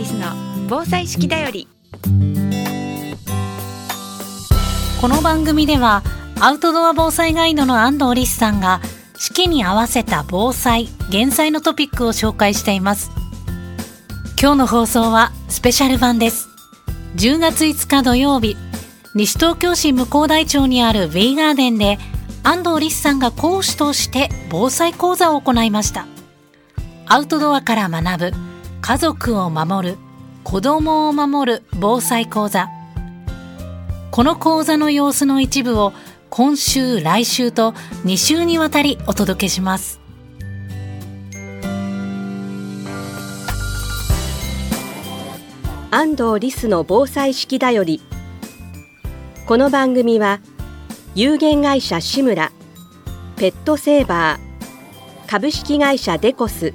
リスの防災式だより。この番組ではアウトドア防災ガイドの安藤リスさんが四季に合わせた防災減災のトピックを紹介しています。今日の放送はスペシャル版です。10月5日土曜日西東京市向台町にある V ガーデンで安藤リスさんが講師として防災講座を行いました。アウトドアから学ぶ家族を守る子供を守る防災講座。この講座の様子の一部を今週来週と2週にわたりお届けします。安藤リスの防災式だより。この番組は有限会社志村ペットセーバー株式会社デコス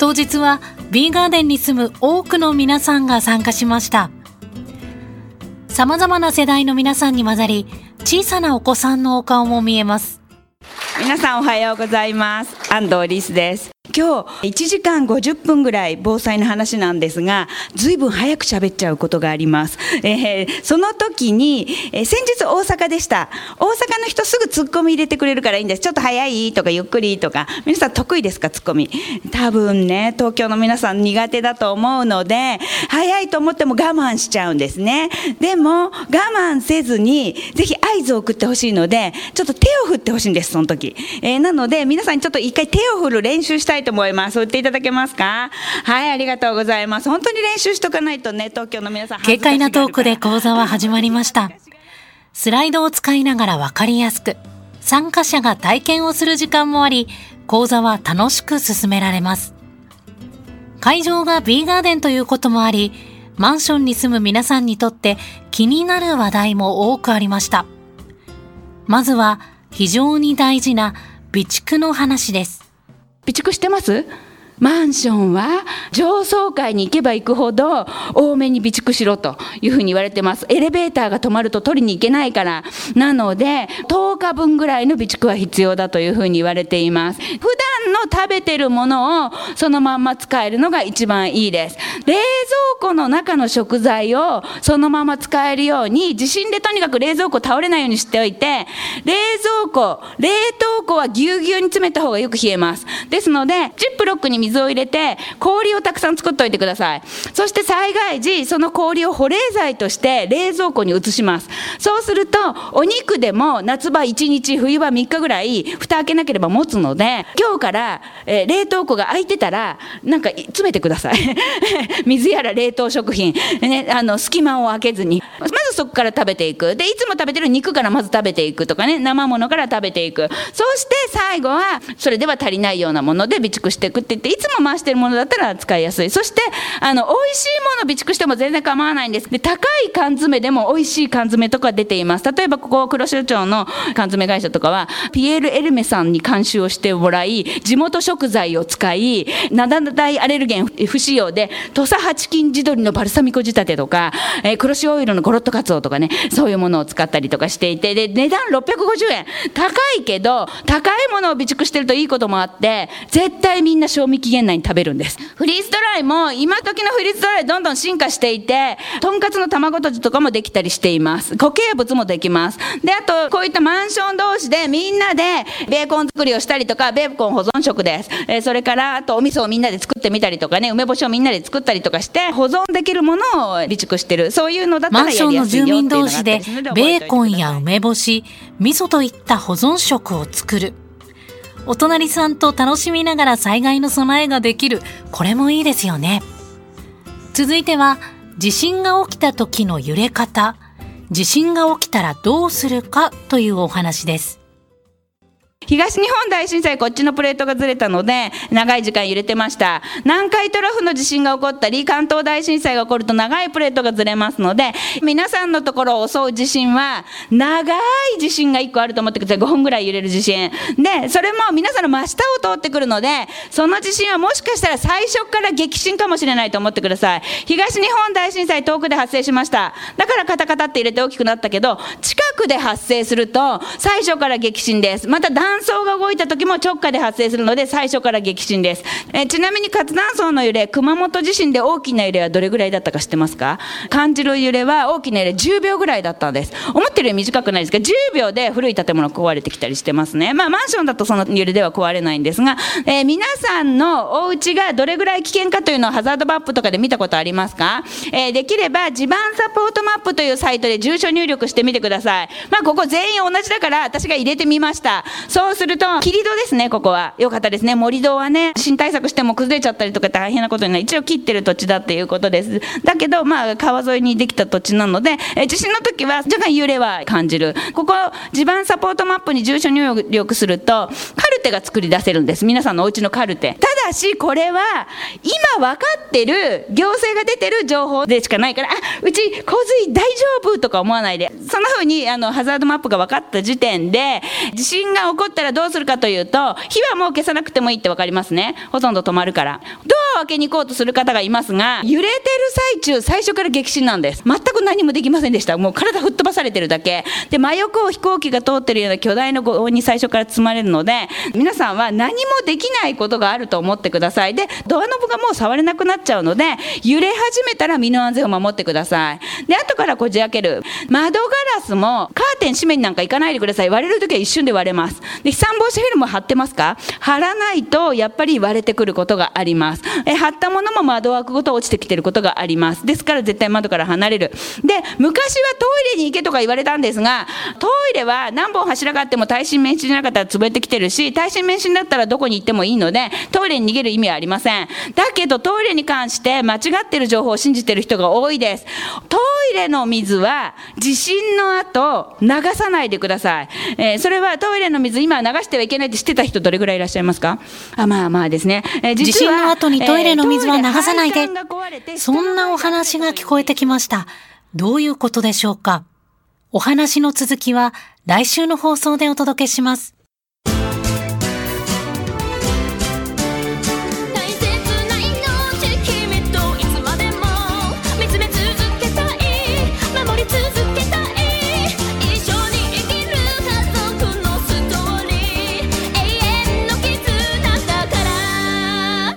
当日は B ガーデンに住む多くの皆さんが参加しました。様々な世代の皆さんに混ざり小さなお子さんのお顔も見えます。皆さんおはようございます。安藤リスです。今日1時間50分ぐらい防災の話なんですがずいぶん早く喋っちゃうことがあります、えー、その時に、えー、先日大阪でした。大阪の人すぐツッコミ入れてくれるからいいんです。ちょっと早いとかゆっくりとか。皆さん得意ですかツッコミ？多分ね東京の皆さん苦手だと思うので早いと思っても我慢しちゃうんですね。でも我慢せずにぜひ合図を送ってほしいのでちょっと手を振ってほしいんですその時、えー、なので皆さんにちょっと一回手を振る練習したいと思います。打っていただけますか？はい、ありがとうございます。本当に練習しとかないとね、東京の皆さん。軽快なトークで講座は始まりました。スライドを使いながらわかりやすく、参加者が体験をする時間もあり、講座は楽しく進められます。会場が B ガーデンということもあり、マンションに住む皆さんにとって気になる話題も多くありました。まずは非常に大事な備蓄の話です。備蓄してます？マンションは上層階に行けば行くほど多めに備蓄しろというふうに言われてます。エレベーターが止まると取りに行けないから。なので、10日分ぐらいの備蓄は必要だというふうに言われています。普段の食べてるものをそのまんま使えるのが一番いいです。冷蔵庫の中の食材をそのまま使えるように、地震でとにかく冷蔵庫倒れないようにしておいて、冷蔵庫、冷凍庫はぎゅうぎゅうに詰めた方がよく冷えます。ですので、ジップロックに水水を入れて氷をたくさん作っておいてください。そして災害時その氷を保冷剤として冷蔵庫に移します。そうするとお肉でも夏場1日冬場3日ぐらい蓋開けなければ持つので今日から、えー、冷凍庫が開いてたらなんか詰めてください。水やら冷凍食品、ね、あの隙間を開けずに。まずそこから食べていく。でいつも食べてる肉からまず食べていくとかね。生ものから食べていく。そして最後はそれでは足りないようなもので備蓄していくって言っていつも回してるものだったら使いやすい。そしてあの美味しいもの備蓄しても全然構わないんです。で高い缶詰でも美味しい缶詰とか出ています。例えばここ黒潮町の缶詰会社とかはピエール・エルメさんに監修をしてもらい地元食材を使い灘大アレルゲン不使用で土佐八金地鶏のバルサミコ仕立てとか、えー、黒潮オイルのゴロッとカツオとかねそういうものを使ったりとかしていてで値段650円。高いけど高いものを備蓄してるといいこともあって絶対みんな賞味期期限内に食べるんです。フリーズドライも今時のフリーズドライどんどん進化していてとんかつの卵とじとかもできたりしています。固形物もできます。であとこういったマンション同士でみんなでベーコン作りをしたりとかベーコン保存食です、えー、それからあとお味噌をみんなで作ってみたりとかね梅干しをみんなで作ったりとかして保存できるものを備蓄してる。そういうのだったらやりやすいよっていうのがあったりするのでベーコンや梅干し味噌といった保存食を作るお隣さんと楽しみながら災害の備えができる。これもいいですよね。続いては地震が起きた時の揺れ方。地震が起きたらどうするかというお話です。東日本大震災こっちのプレートがずれたので長い時間揺れてました。南海トラフの地震が起こったり関東大震災が起こると長いプレートがずれますので皆さんのところを襲う地震は長い地震が1個あると思ってください。5分ぐらい揺れる地震。でそれも皆さんの真下を通ってくるのでその地震はもしかしたら最初から激震かもしれないと思ってください。東日本大震災遠くで発生しました。だからカタカタって入れて大きくなったけど近くで発生すると最初から激震です。また断層が動いた時も直下で発生するので最初から激震です。えちなみに活断層の揺れ熊本地震で大きな揺れはどれぐらいだったか知ってますか？感じる揺れは大きな揺れ10秒ぐらいだったんです。思ってるより短くないですか？10秒で古い建物壊れてきたりしてますね。まあマンションだとその揺れでは壊れないんですが、えー、皆さんのお家がどれぐらい危険かというのをハザードマップとかで見たことありますか、えー、できれば地盤サポートマップというサイトで住所入力してみてください。まあここ全員同じだから私が入れてみました。そうすると切り戸ですねここは。よかったですね。盛り土はね新対策しても崩れちゃったりとか大変なことになる。一応切ってる土地だっていうことです。だけどまあ川沿いにできた土地なので、え、地震の時は若干揺れは感じる。ここ地盤サポートマップに住所入力するとカルテが作り出せるんです。皆さんのお家のカルテ。ただしこれは今分かってる行政が出てる情報でしかないからあうち洪水大丈夫とか思わないで。そんな風にあののハザードマップが分かった時点で地震が起こったらどうするかというと火はもう消さなくてもいいって分かりますね。ほとんど止まるから。ドアを開けに行こうとする方がいますが揺れてる最中最初から激震なんです。全く何もできませんでした。もう体吹っ飛ばされてるだけ。で真横を飛行機が通ってるような巨大な轟音に最初から積まれるので皆さんは何もできないことがあると思ってください。でドアノブがもう触れなくなっちゃうので揺れ始めたら身の安全を守ってください。で後からこじ開ける。窓ガラスもカーテン閉めになんか行かないでください。割れる時は一瞬で割れます。で飛散防止フィルム貼ってますか？貼らないとやっぱり割れてくることがあります。え貼ったものも窓枠ごと落ちてきてることがあります。ですから絶対窓から離れる。で昔はトイレに行けとか言われたんですがトイレは何本柱があっても耐震免震じゃなかったら潰れてきてるし耐震免震だったらどこに行ってもいいのでトイレに逃げる意味はありません。だけどトイレに関して間違ってる情報を信じてる人が多いです。トイレの水は地震の後流さないでください、えー、それはトイレの水今流してはいけないって知ってた人どれぐらいいらっしゃいますか？あまあまあですね、えー、地震の後にトイレの水は流さないで、えー、そんなお話が聞こえてきました。どういうことでしょうか？お話の続きは来週の放送でお届けします。